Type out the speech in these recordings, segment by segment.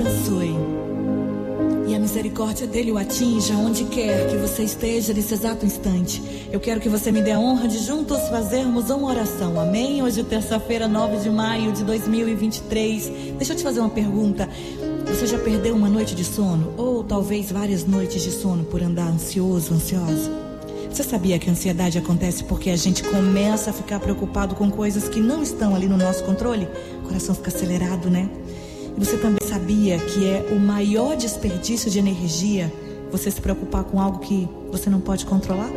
abençoe. E a misericórdia dele o atinja onde quer que você esteja nesse exato instante. Eu quero que você me dê a honra de juntos fazermos uma oração. Amém? Hoje, terça-feira, 9 de maio de 2023. Deixa eu te fazer uma pergunta. Você já perdeu uma noite de sono? Ou talvez várias noites de sono por andar ansioso, ansiosa? Você sabia que a ansiedade acontece porque a gente começa a ficar preocupado com coisas que não estão ali no nosso controle? O coração fica acelerado, né? Você também sabia que é o maior desperdício de energia você se preocupar com algo que você não pode controlar?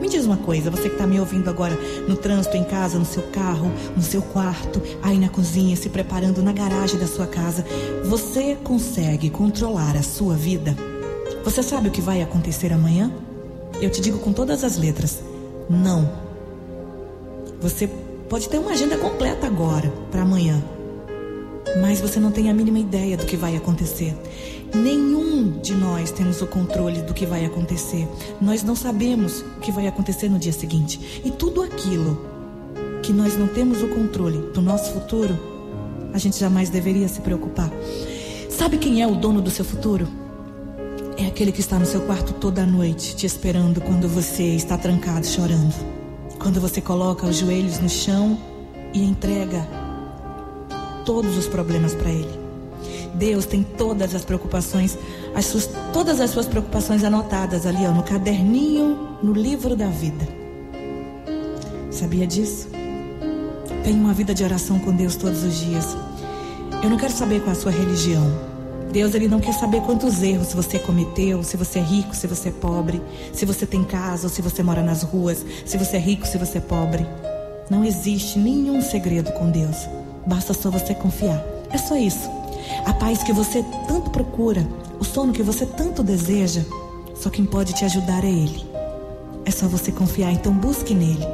Me diz uma coisa, você que está me ouvindo agora no trânsito, em casa, no seu carro, no seu quarto, aí na cozinha, se preparando na garagem da sua casa, você consegue controlar a sua vida? Você sabe o que vai acontecer amanhã? Eu te digo com todas as letras: não. Você pode ter uma agenda completa agora, para amanhã, mas você não tem a mínima ideia do que vai acontecer. Nenhum de nós temos o controle do que vai acontecer. Nós não sabemos o que vai acontecer no dia seguinte. E tudo aquilo que nós não temos o controle do nosso futuro, a gente jamais deveria se preocupar. Sabe quem é o dono do seu futuro? É aquele que está no seu quarto toda noite, te esperando quando você está trancado chorando. Quando você coloca os joelhos no chão e entrega todos os problemas para ele. Deus tem todas as preocupações, as suas, todas as suas preocupações anotadas ali, ó, no caderninho, no livro da vida. Sabia disso? Tenha uma vida de oração com Deus todos os dias. Eu não quero saber qual a sua religião. Deus ele não quer saber quantos erros você cometeu, se você é rico, se você é pobre, se você tem casa ou se você mora nas ruas, se você é rico, se você é pobre. Não existe nenhum segredo com Deus. Basta só você confiar. É só isso. A paz que você tanto procura, o sono que você tanto deseja, só quem pode te ajudar é Ele. É só você confiar, então busque nele.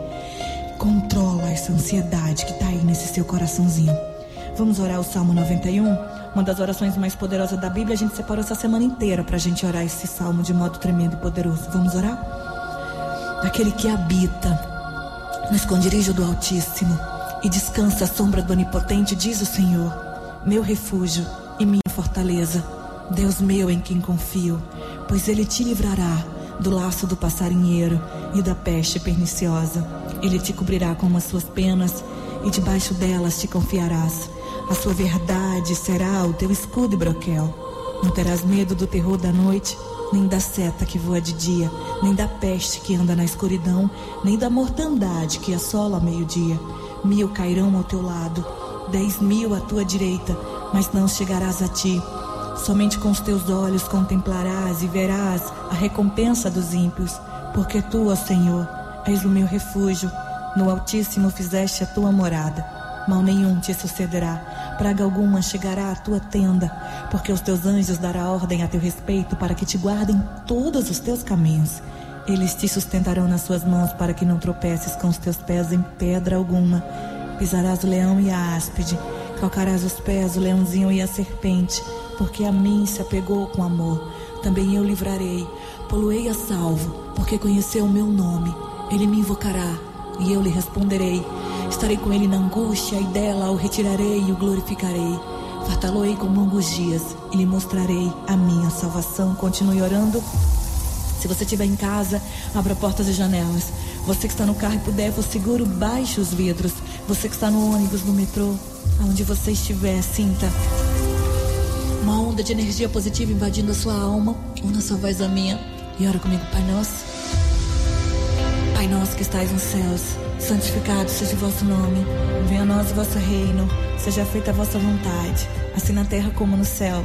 Controla essa ansiedade que está aí nesse seu coraçãozinho. Vamos orar o Salmo 91? Uma das orações mais poderosas da Bíblia. A gente separou essa semana inteira para a gente orar esse salmo de modo tremendo e poderoso. Vamos orar? Aquele que habita no esconderijo do Altíssimo e descansa à sombra do Onipotente, diz o Senhor, meu refúgio e minha fortaleza, Deus meu em quem confio, pois Ele te livrará do laço do passarinheiro e da peste perniciosa. Ele te cobrirá com as suas penas e debaixo delas te confiarás. A sua verdade será o teu escudo e broquel. Não terás medo do terror da noite, nem da seta que voa de dia, nem da peste que anda na escuridão, nem da mortandade que assola ao meio-dia. Mil cairão ao teu lado, dez mil à tua direita, mas não chegarás a ti. Somente com os teus olhos contemplarás e verás a recompensa dos ímpios, porque tu, ó Senhor, és o meu refúgio. No Altíssimo fizeste a tua morada. Mal nenhum te sucederá, praga alguma chegará à tua tenda, porque os teus anjos dará ordem a teu respeito para que te guardem todos os teus caminhos. Eles te sustentarão nas suas mãos para que não tropeces com os teus pés em pedra alguma. Pisarás o leão e a áspide, calcarás os pés o leãozinho e a serpente, porque a mim se apegou com amor. Também eu livrarei, poluei a salvo, porque conheceu o meu nome. Ele me invocará e eu lhe responderei. Estarei com ele na angústia e dela o retirarei e o glorificarei. Fartá-lo-ei com longos dias e lhe mostrarei a minha salvação. Continue orando. Se você estiver em casa, abra portas e janelas. Você que está no carro e puder, for seguro, baixe os vidros. Você que está no ônibus, no metrô, aonde você estiver, sinta uma onda de energia positiva invadindo a sua alma. Una sua voz a minha e ora comigo, Pai Nosso. Pai Nosso que estais nos céus, santificado seja o vosso nome. Venha a nós o vosso reino. Seja feita a vossa vontade, assim na terra como no céu.